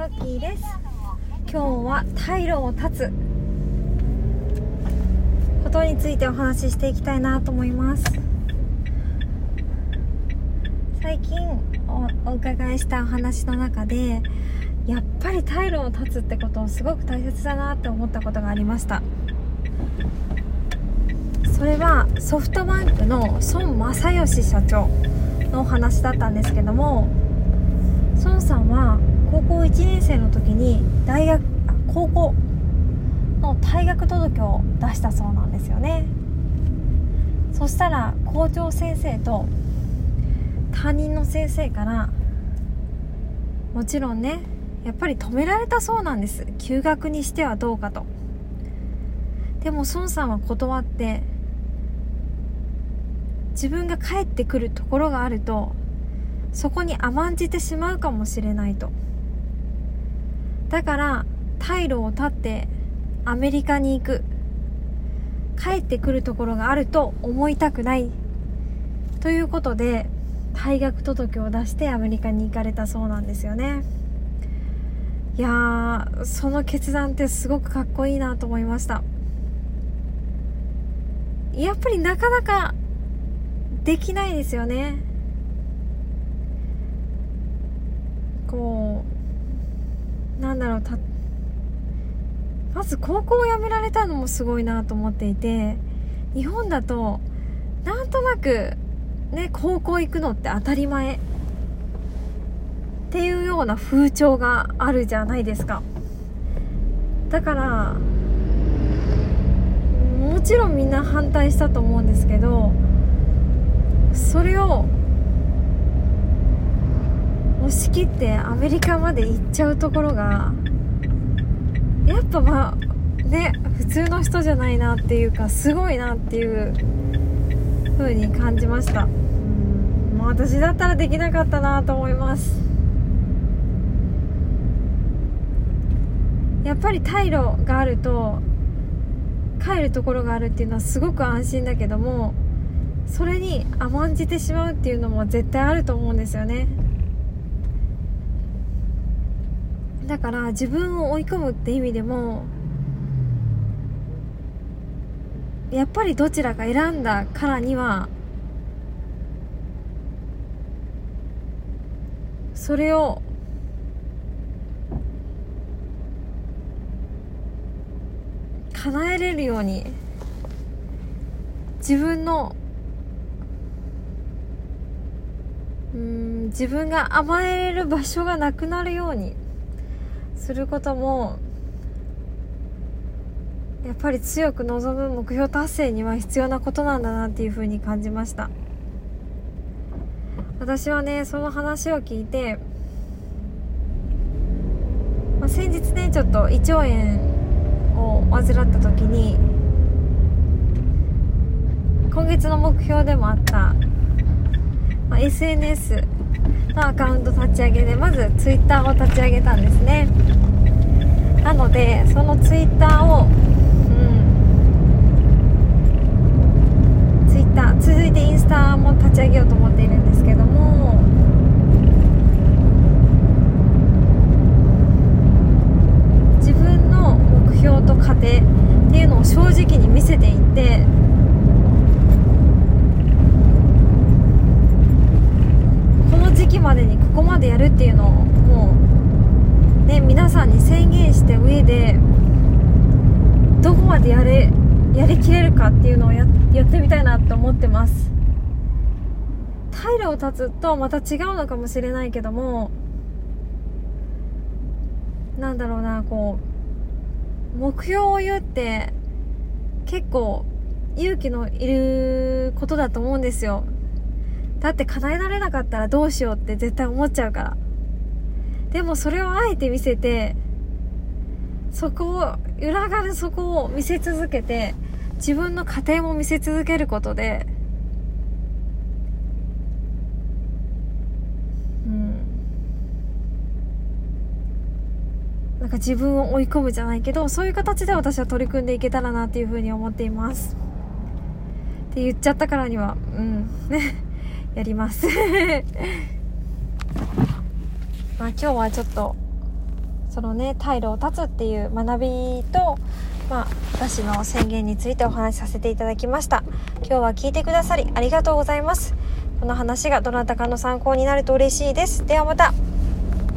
トッキーです。今日は退路を断つ。ことについてお話ししていきたいなと思います。最近お伺いしたお話の中でやっぱり退路を断つってことをすごく大切だなって思ったことがありました。それはソフトバンクの孫正義社長のお話だったんですけども生の時に大学高校の退学届を出したそうなんですよね。そしたら校長先生と担任の先生からもちろんねやっぱり止められたそうなんです。休学にしてはどうかと。でも孫さんは断って自分が帰ってくるところがあるとそこに甘んじてしまうかもしれないと。だから退路を断ってアメリカに行く。帰ってくるところがあると思いたくないということで退学届を出してアメリカに行かれたそうなんですよね。いやーその決断ってすごくかっこいいなと思いました。やっぱりなかなかできないですよねこうなんだろうたまず高校を辞められたのもすごいなと思っていて日本だとなんとなくね高校行くのって当たり前っていうような風潮があるじゃないですか。だからもちろんみんな反対したと思うんですけどそれを押し切ってアメリカまで行っちゃうところがやっぱまあね普通の人じゃないなっていうかすごいなっていう風に感じました。うん。まあ私だったらできなかったなと思います。やっぱり退路があると帰るところがあるっていうのはすごく安心だけどもそれに甘んじてしまうっていうのも絶対あると思うんですよね。だから自分を追い込むって意味でもやっぱりどちらか選んだからにはそれを叶えれるように自分のうん自分が甘えれる場所がなくなるようにすることもやっぱり強く望む目標達成には必要なことなんだなっていうふうに感じました。私はねその話を聞いて、まあ、先日ねちょっと胃腸炎を患った時に今月の目標でもあったまあ、SNS のアカウント立ち上げでまず Twitter を立ち上げたんですね。なのでその Twitter をうん Twitter 続いてインスタも立ち上げようと思っているんですけども自分の目標と過程っていうのを正直に見せていってまでにここまでやるっていうのをもうね皆さんに宣言して上でどこまでやれやりきれるかっていうのをややってみたいなと思ってます。退路を断つとまた違うのかもしれないけどもなんだろうなこう目標を言うって結構勇気のいることだと思うんですよ。だって叶えられなかったらどうしようって絶対思っちゃうから。でもそれをあえて見せてそこを裏側でそこを見せ続けて自分の過程も見せ続けることでうん。なんか自分を追い込むじゃないけどそういう形で私は取り組んでいけたらなっていうふうに思っています。って言っちゃったからにはうん。ね やります。まあ今日はちょっとそのね退路を断つっていう学びとまあ、私の宣言についてお話しさせていただきました。今日は聞いてくださりありがとうございます。この話がどなたかの参考になると嬉しいです。ではまた。